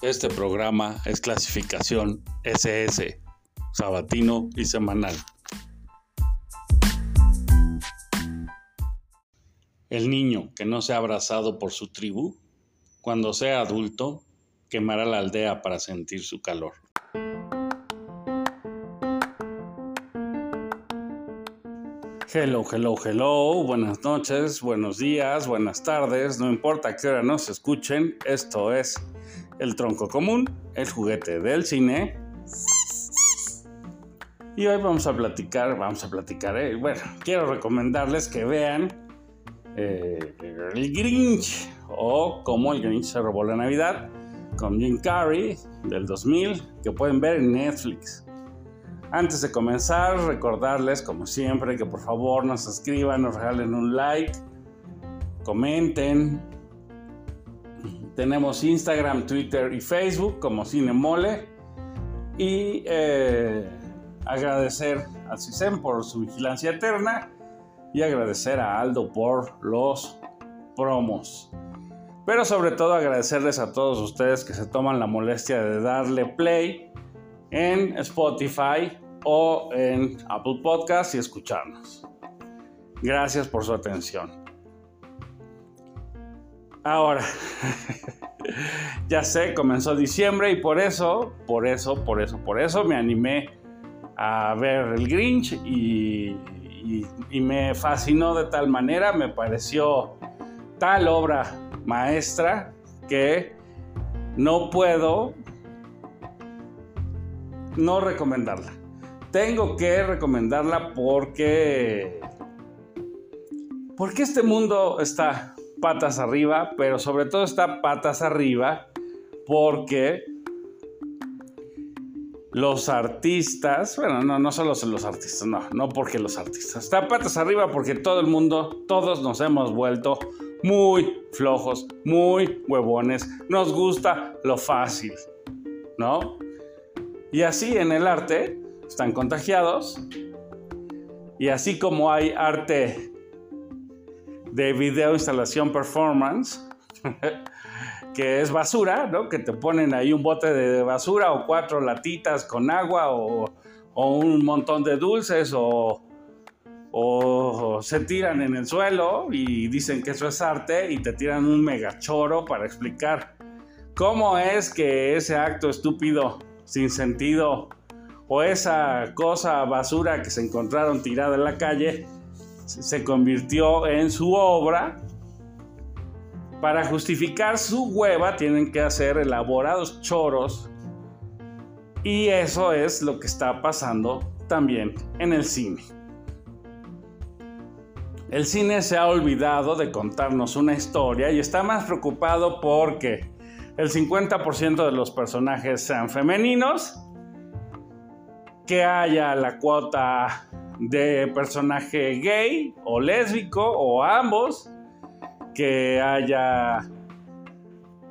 Este programa es clasificación SS, sabatino y semanal. El niño que no sea abrazado por su tribu, cuando sea adulto, quemará la aldea para sentir su calor. Hello, hello, hello, buenas noches, buenos días, buenas tardes, no importa qué hora nos escuchen, esto es El Tronco Común, el juguete del cine. Y hoy vamos a platicar, vamos a platicar, eh, bueno, quiero recomendarles que vean eh, El Grinch o Cómo el Grinch se robó la Navidad con Jim Carrey del 2000 que pueden ver en Netflix. Antes de comenzar, recordarles, como siempre, que por favor nos suscriban, nos regalen un like, comenten. Tenemos Instagram, Twitter y Facebook como Cinemole. Y eh, agradecer a CISEM por su vigilancia eterna y agradecer a Aldo por los promos. Pero sobre todo agradecerles a todos ustedes que se toman la molestia de darle play en Spotify o en Apple Podcast y escucharnos. Gracias por su atención. Ahora, ya sé, comenzó diciembre y por eso, por eso, por eso, por eso me animé a ver el Grinch y, me fascinó de tal manera, me pareció tal obra maestra que no puedo no recomendarla. Tengo que recomendarla porque porque este mundo está patas arriba, pero sobre todo está patas arriba porque los artistas, bueno, no, no solo los artistas, no, no porque los artistas, está patas arriba porque todo el mundo, todos nos hemos vuelto muy flojos, muy huevones, nos gusta lo fácil, ¿no? Y así en el arte están contagiados. Y así como hay arte de video instalación performance, que es basura, ¿no? Que te ponen ahí un bote de basura o cuatro latitas con agua o, un montón de dulces o, o se tiran en el suelo y dicen que eso es arte y te tiran un megachoro para explicar cómo es que ese acto estúpido sin sentido o esa cosa basura que se encontraron tirada en la calle se convirtió en su obra. Para justificar su hueva tienen que hacer elaborados choros y eso es lo que está pasando también en el cine. El cine se ha olvidado de contarnos una historia y está más preocupado porque el 50% de los personajes sean femeninos, que haya la cuota de personaje gay o lésbico o ambos, que haya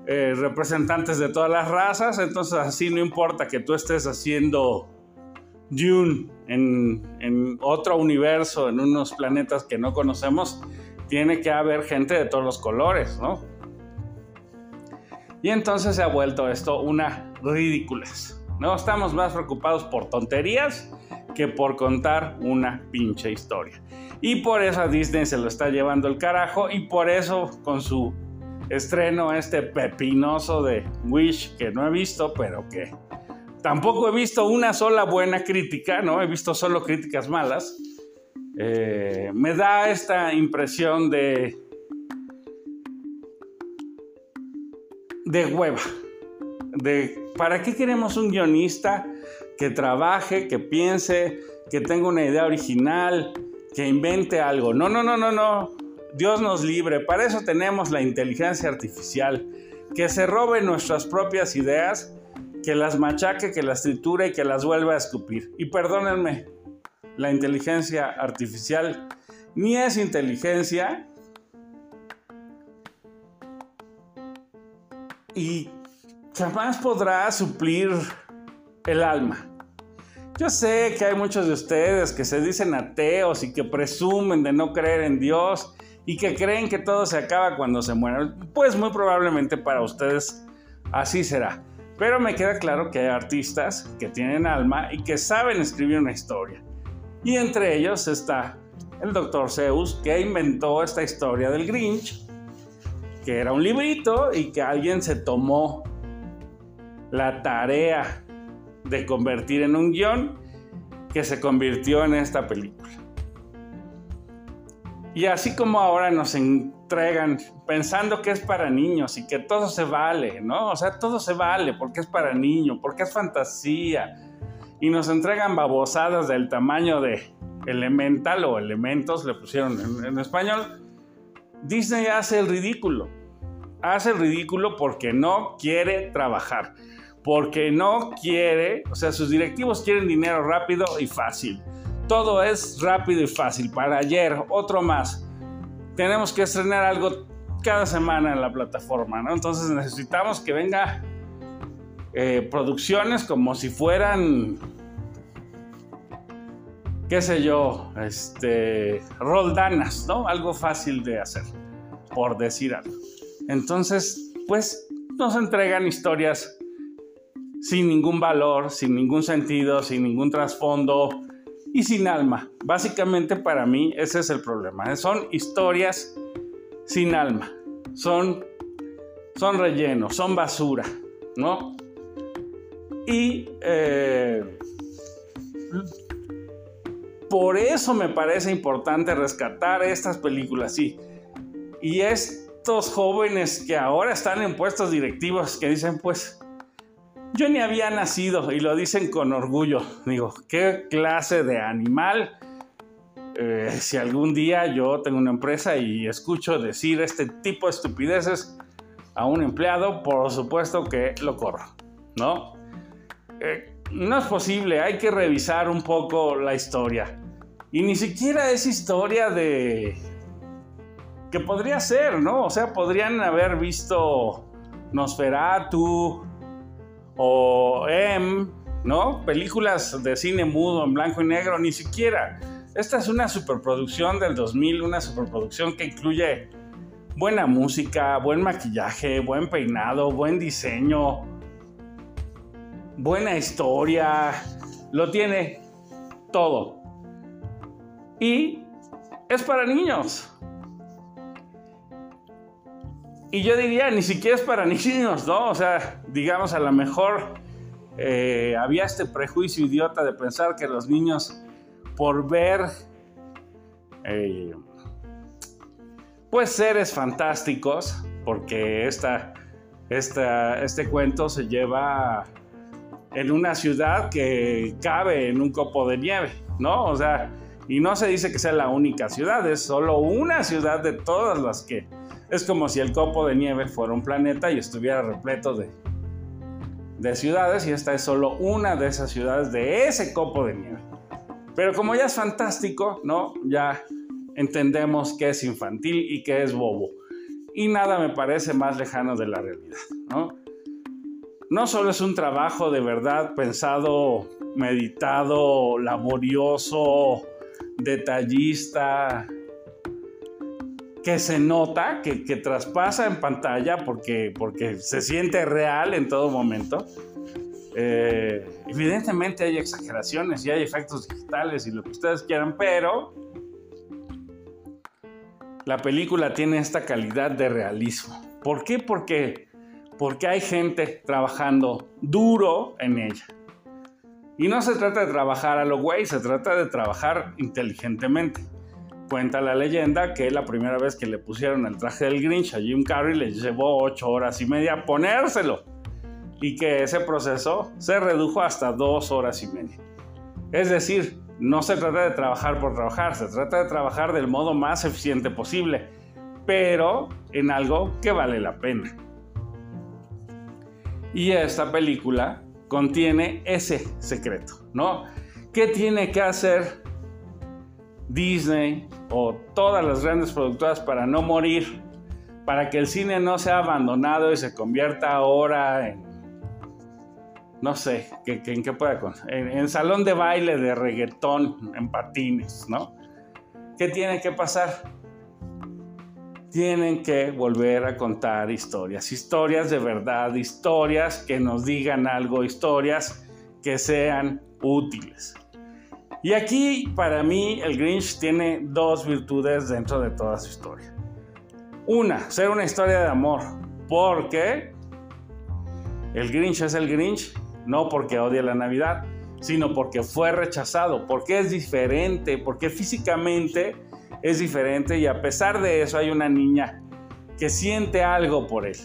eh, representantes de todas las razas, entonces así no importa que tú estés haciendo Dune en, en otro universo, en unos planetas que no conocemos, tiene que haber gente de todos los colores, ¿no? Y entonces se ha vuelto esto una ridiculez. No estamos más preocupados por tonterías que por contar una pinche historia. Y por eso a Disney se lo está llevando el carajo y por eso con su estreno este pepinoso de Wish que no he visto, pero que tampoco he visto una sola buena crítica, ¿no? He visto solo críticas malas. Eh, me da esta impresión de de hueva. De, ¿Para qué queremos un guionista que trabaje, que piense, que tenga una idea original, que invente algo? No, no, no, no, no. Dios nos libre. Para eso tenemos la inteligencia artificial. Que se robe nuestras propias ideas, que las machaque, que las triture y que las vuelva a escupir. Y perdónenme, la inteligencia artificial ni es inteligencia y jamás podrá suplir el alma. Yo sé que hay muchos de ustedes que se dicen ateos y que presumen de no creer en Dios y que creen que todo se acaba cuando se mueren. Pues muy probablemente para ustedes así será. Pero me queda claro que hay artistas que tienen alma y que saben escribir una historia. Y entre ellos está el Dr. Zeus, que inventó esta historia del Grinch, que era un librito y que alguien se tomó la tarea de convertir en un guion que se convirtió en esta película. Y así como ahora nos entregan pensando que es para niños y que todo se vale, ¿no? O sea, todo se vale porque es para niños, porque es fantasía. Y nos entregan babosadas del tamaño de elemental o elementos, le pusieron en, en español. Disney hace el ridículo. Hace el ridículo porque no quiere trabajar. Porque no quiere, o sea, sus directivos quieren dinero rápido y fácil todo es rápido y fácil. Para ayer, otro más. Tenemos que estrenar algo cada semana en la plataforma, ¿no? Entonces necesitamos que venga eh, producciones como si fueran, qué sé yo, este, roldanas, ¿no? Algo fácil de hacer, por decir algo. Entonces, pues nos entregan historias sin ningún valor, sin ningún sentido, sin ningún trasfondo, y sin alma. Básicamente para mí ese es el problema. Son historias sin alma. Son, son relleno, son basura, ¿no? Y eh, por eso me parece importante rescatar estas películas. Y estos jóvenes que ahora están en puestos directivos que dicen, pues, yo ni había nacido y lo dicen con orgullo. Digo, ¿qué clase de animal? Eh, si algún día yo tengo una empresa y escucho decir este tipo de estupideces a un empleado, por supuesto que lo corro, ¿no? Eh, no es posible, hay que revisar un poco la historia. Y ni siquiera es historia de... que podría ser, ¿no? O sea, podrían haber visto Nosferatu, o M, ¿no? Películas de cine mudo en blanco y negro, ni siquiera. Esta es una superproducción del 2000, una superproducción que incluye buena música, buen maquillaje, buen peinado, buen diseño, buena historia, lo tiene todo. Y es para niños. Y yo diría, ni siquiera es para niños, ¿no? O sea, digamos, a lo mejor eh, había este prejuicio idiota de pensar que los niños, por ver, eh, pues seres fantásticos, porque esta, esta, este cuento se lleva en una ciudad que cabe en un copo de nieve, ¿no? O sea, y no se dice que sea la única ciudad, es solo una ciudad de todas las que es como si el copo de nieve fuera un planeta y estuviera repleto de, de ciudades y esta es solo una de esas ciudades de ese copo de nieve. Pero como ya es fantástico, ¿no? Ya entendemos que es infantil y que es bobo. Y nada me parece más lejano de la realidad, ¿no? No solo es un trabajo de verdad pensado, meditado, laborioso, detallista, que se nota, que, traspasa en pantalla porque, porque se siente real en todo momento. Eh, evidentemente hay exageraciones y hay efectos digitales y lo que ustedes quieran, pero la película tiene esta calidad de realismo. ¿Por qué? Porque, porque hay gente trabajando duro en ella. Y no se trata de trabajar a lo güey, se trata de trabajar inteligentemente. Cuenta la leyenda que la primera vez que le pusieron el traje del Grinch a Jim Carrey le llevó ocho horas y media ponérselo y que ese proceso se redujo hasta dos horas y media. Es decir, no se trata de trabajar por trabajar, se trata de trabajar del modo más eficiente posible, pero en algo que vale la pena. Y esta película contiene ese secreto, ¿no? ¿Qué tiene que hacer Disney o todas las grandes productoras para no morir, para que el cine no sea abandonado y se convierta ahora en, no sé, que, en qué pueda, en, en salón de baile de reggaetón, en patines, ¿no? ¿Qué tiene que pasar? tienen que volver a contar historias, historias de verdad, historias que nos digan algo, historias que sean útiles. Y aquí para mí el Grinch tiene dos virtudes dentro de toda su historia. Una, ser una historia de amor, porque el Grinch es el Grinch no porque odia la Navidad, sino porque fue rechazado, porque es diferente, porque físicamente es diferente y a pesar de eso hay una niña que siente algo por él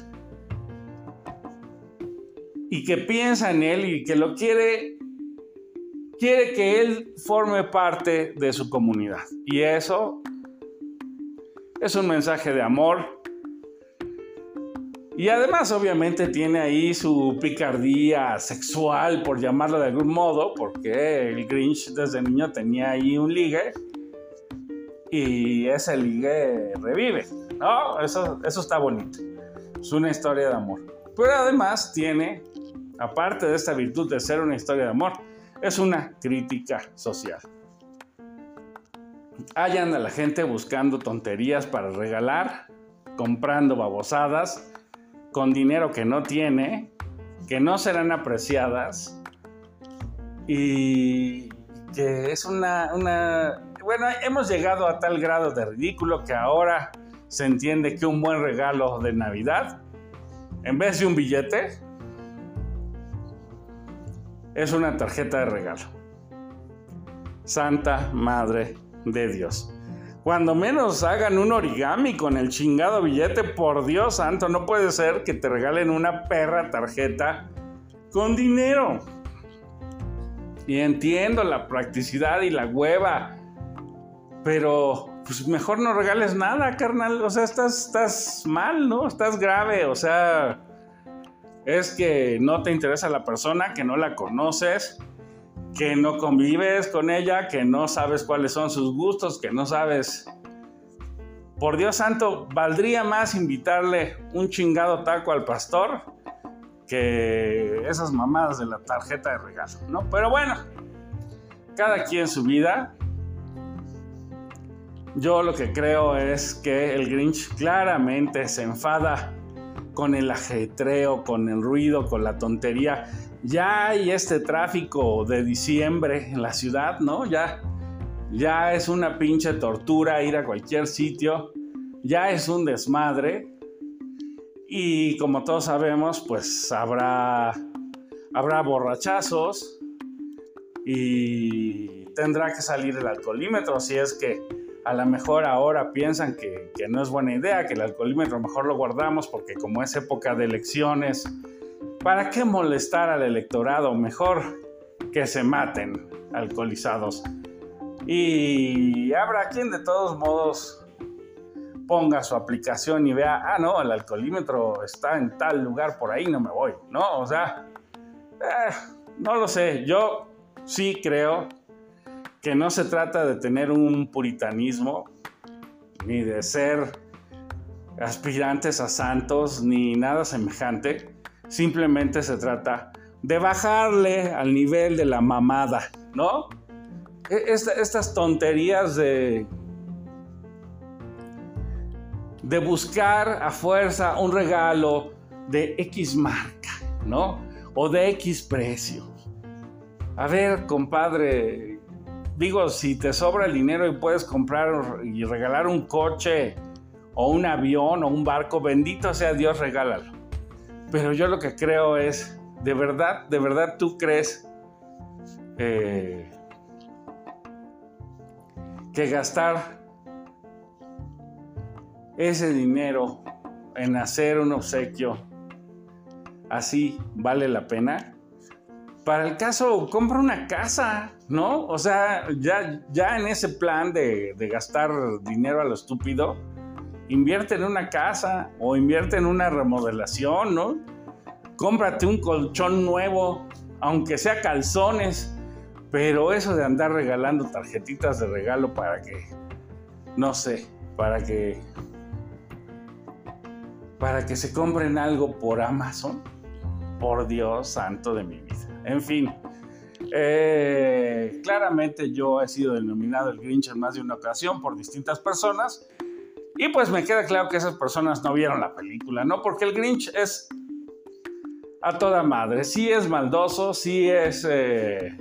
y que piensa en él y que lo quiere quiere que él forme parte de su comunidad y eso es un mensaje de amor y además, obviamente, tiene ahí su picardía sexual, por llamarlo de algún modo, porque el Grinch desde niño tenía ahí un ligue y ese ligue revive, ¿no? Eso, eso está bonito. Es una historia de amor. Pero además tiene, aparte de esta virtud de ser una historia de amor, es una crítica social. Ahí anda la gente buscando tonterías para regalar, comprando babosadas con dinero que no tiene, que no serán apreciadas y que es una, Bueno, hemos llegado a tal grado de ridículo que ahora se entiende que un buen regalo de Navidad, en vez de un billete, es una tarjeta de regalo. Santa Madre de Dios. Cuando menos hagan un origami con el chingado billete, por Dios santo, no puede ser que te regalen una perra tarjeta con dinero. Y entiendo la practicidad y la hueva, pero pues mejor no regales nada, carnal. O sea, estás, estás mal, ¿no? Estás grave, o sea, es que no te interesa la persona, que no la conoces que no convives con ella, que no sabes cuáles son sus gustos, que no sabes... Por Dios santo, valdría más invitarle un chingado taco al pastor que esas mamadas de la tarjeta de regalo, ¿no? Pero bueno, cada quien su vida. Yo lo que creo es que el Grinch claramente se enfada con el ajetreo, con el ruido, con la tontería ya hay este tráfico de diciembre en la ciudad, ¿no? Ya, ya es una pinche tortura ir a cualquier sitio, ya es un desmadre. Y como todos sabemos, pues habrá, habrá borrachazos y tendrá que salir el alcoholímetro si es que a lo mejor ahora piensan que, que, no es buena idea, que el alcoholímetro mejor lo guardamos porque como es época de elecciones, ¿Para qué molestar al electorado? Mejor que se maten alcoholizados. Y habrá quien de todos modos ponga su aplicación y vea, ah, no, el alcoholímetro está en tal lugar, por ahí no me voy, ¿no? O sea, eh, no lo sé, yo sí creo que no se trata de tener un puritanismo, ni de ser aspirantes a santos, ni nada semejante Simplemente se trata de bajarle al nivel de la mamada, ¿no? E, estas tonterías de, de buscar a fuerza un regalo de X marca, ¿no? O de X precio. A ver, compadre, digo, si te sobra el dinero y puedes comprar y regalar un coche o un avión o un barco, bendito sea Dios, regálalo. Pero yo lo que creo es, de verdad, de verdad tú crees eh, que gastar ese dinero en hacer un obsequio así vale la pena. Para el caso, compra una casa, ¿no? O sea, ya, ya en ese plan de, gastar dinero a lo estúpido, invierte en una casa o invierte en una remodelación, ¿no? Cómprate un colchón nuevo, aunque sea calzones, pero eso de andar regalando tarjetitas de regalo para que, no sé, para que, para que se compren algo por Amazon, por Dios santo de mi vida. En fin, eh, claramente yo he sido denominado el Grinch en más de una ocasión por distintas personas Y pues me queda claro que esas personas no vieron la película, ¿no? Porque el Grinch es a toda madre. Sí es maldoso, sí es... Eh,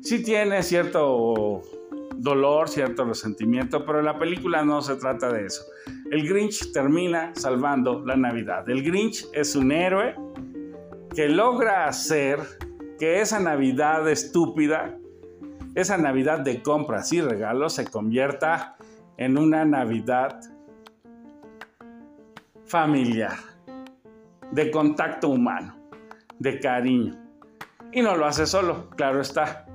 sí tiene cierto dolor, cierto resentimiento, pero la película no se trata de eso. El Grinch termina salvando la Navidad. El Grinch es un héroe que logra hacer que esa Navidad estúpida, esa Navidad de compras y regalos se convierta en una Navidad familiar, de contacto humano, de cariño. Y no lo hace solo, claro está.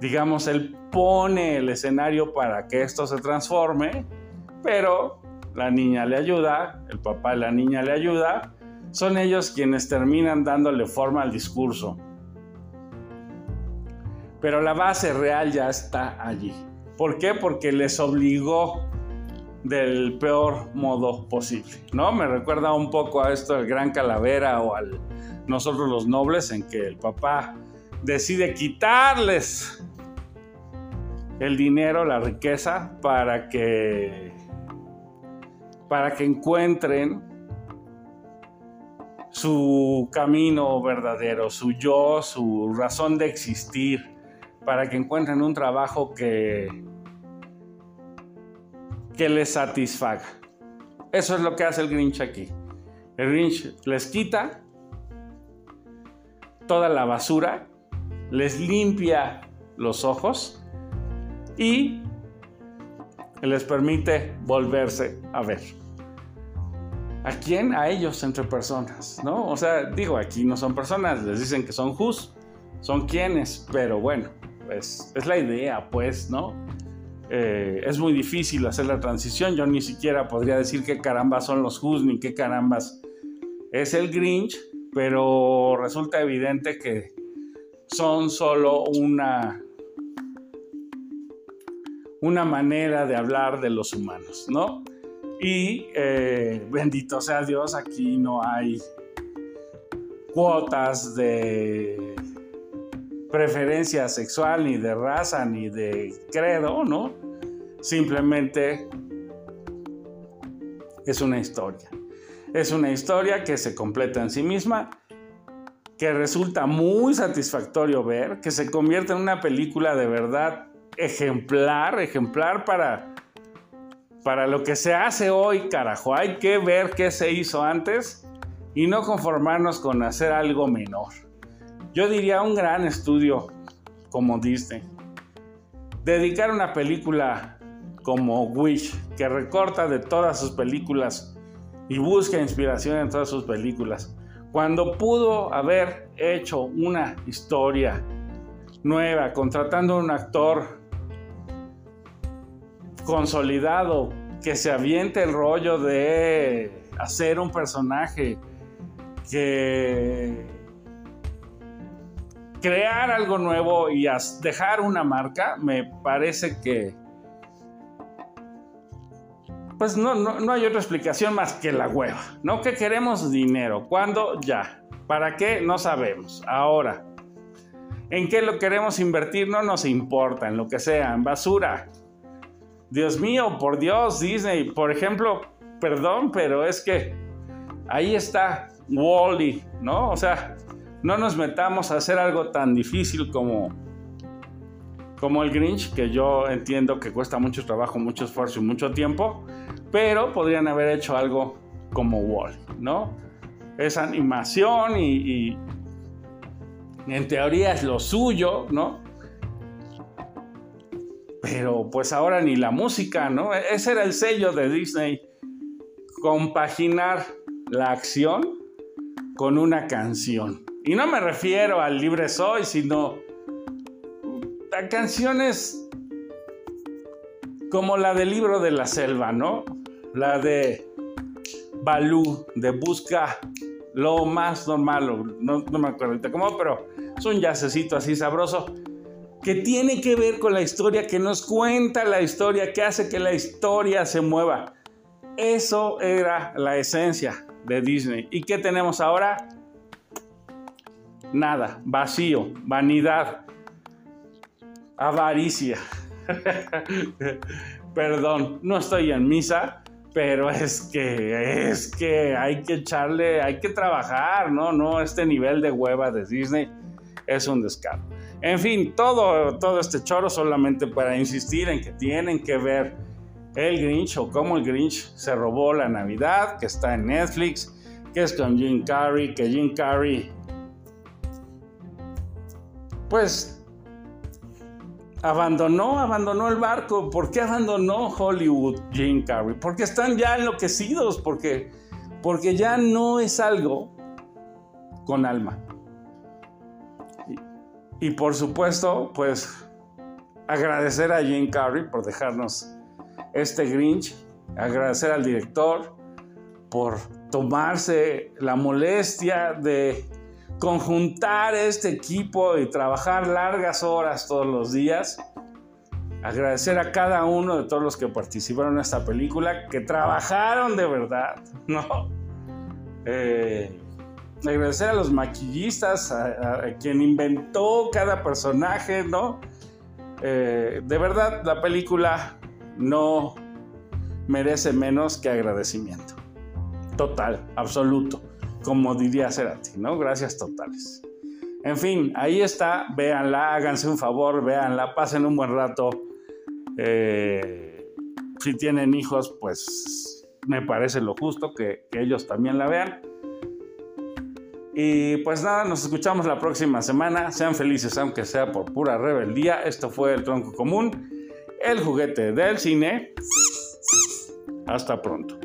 Digamos, él pone el escenario para que esto se transforme, pero la niña le ayuda, el papá de la niña le ayuda, son ellos quienes terminan dándole forma al discurso. Pero la base real ya está allí. ¿Por qué? Porque les obligó del peor modo posible, ¿no? Me recuerda un poco a esto del Gran Calavera o al Nosotros los Nobles, en que el papá decide quitarles el dinero, la riqueza, para que, para que encuentren su camino verdadero, su yo, su razón de existir, para que encuentren un trabajo que, que les satisfaga. Eso es lo que hace el Grinch aquí. El Grinch les quita toda la basura, les limpia los ojos y les permite volverse a ver. ¿A quién? A ellos entre personas, ¿no? O sea, digo, aquí no son personas, les dicen que son Hus, son quienes, pero bueno, pues es la idea, pues, ¿no? Eh, es muy difícil hacer la transición, yo ni siquiera podría decir qué carambas son los Hus ni qué carambas es el Grinch, pero resulta evidente que son solo una una manera de hablar de los humanos, ¿no? Y eh, bendito sea Dios, aquí no hay cuotas de preferencia sexual, ni de raza, ni de credo, ¿no? Simplemente es una historia. Es una historia que se completa en sí misma, que resulta muy satisfactorio ver, que se convierte en una película de verdad ejemplar, ejemplar para, para lo que se hace hoy, carajo. Hay que ver qué se hizo antes y no conformarnos con hacer algo menor. Yo diría un gran estudio como Disney. Dedicar una película como Wish, que recorta de todas sus películas y busca inspiración en todas sus películas, cuando pudo haber hecho una historia nueva, contratando a un actor consolidado, que se aviente el rollo de hacer un personaje, que crear algo nuevo y dejar una marca, me parece que pues no, no, hay otra explicación más que la hueva, ¿no? Que queremos dinero. ¿Cuándo? Ya. ¿Para qué? No sabemos. Ahora. ¿En qué lo queremos invertir? No nos importa, en lo que sea, en basura. Dios mío, por Dios, Disney, por ejemplo, perdón, pero es que ahí está Wally, ¿no? O sea, no nos metamos a hacer algo tan difícil como, como el Grinch, que yo entiendo que cuesta mucho trabajo, mucho esfuerzo y mucho tiempo, pero podrían haber hecho algo como Wally, ¿no? Es animación y en teoría es lo suyo, ¿no? Pero pues ahora ni la música, ¿no? E-, ese era el sello de Disney, compaginar la acción con una canción. Y no me refiero al Libre Soy, sino a canciones como la del libro de la selva, ¿no? La de Balú, de Busca lo más normal, no, no me acuerdo ahorita cómo, pero es un yacecito así sabroso que tiene que ver con la historia, que nos cuenta la historia, que hace que la historia se mueva. Eso era la esencia de Disney. ¿Y qué tenemos ahora? Nada, vacío, vanidad, avaricia. Perdón, no estoy en misa, pero es que, es que hay que echarle, hay que trabajar, ¿no? No, este nivel de hueva de Disney es un descaro. En fin, todo, todo este choro solamente para insistir en que tienen que ver el Grinch o cómo el Grinch se robó la Navidad, que está en Netflix, que es con Jim Carrey, que Jim Carrey, pues abandonó, abandonó el barco. ¿Por qué abandonó Hollywood Jim Carrey? Porque están ya enloquecidos, porque, porque ya no es algo con alma. Y, por supuesto, pues agradecer a Jim Carrey por dejarnos este Grinch, agradecer al director por tomarse la molestia de conjuntar este equipo y trabajar largas horas todos los días. Agradecer a cada uno de todos los que participaron en esta película, que trabajaron de verdad, ¿no? Eh, agradecer a los maquillistas, a, quien inventó cada personaje, ¿no? Eh, de verdad, la película no merece menos que agradecimiento. Total, absoluto, como diría Cerati, ¿no? Gracias totales. En fin, ahí está, véanla, háganse un favor, véanla, pasen un buen rato. Eh, si tienen hijos, pues me parece lo justo que, que ellos también la vean. Y pues nada, nos escuchamos la próxima semana. Sean felices, aunque sea por pura rebeldía. Esto fue el tronco común el juguete del cine. Hasta pronto.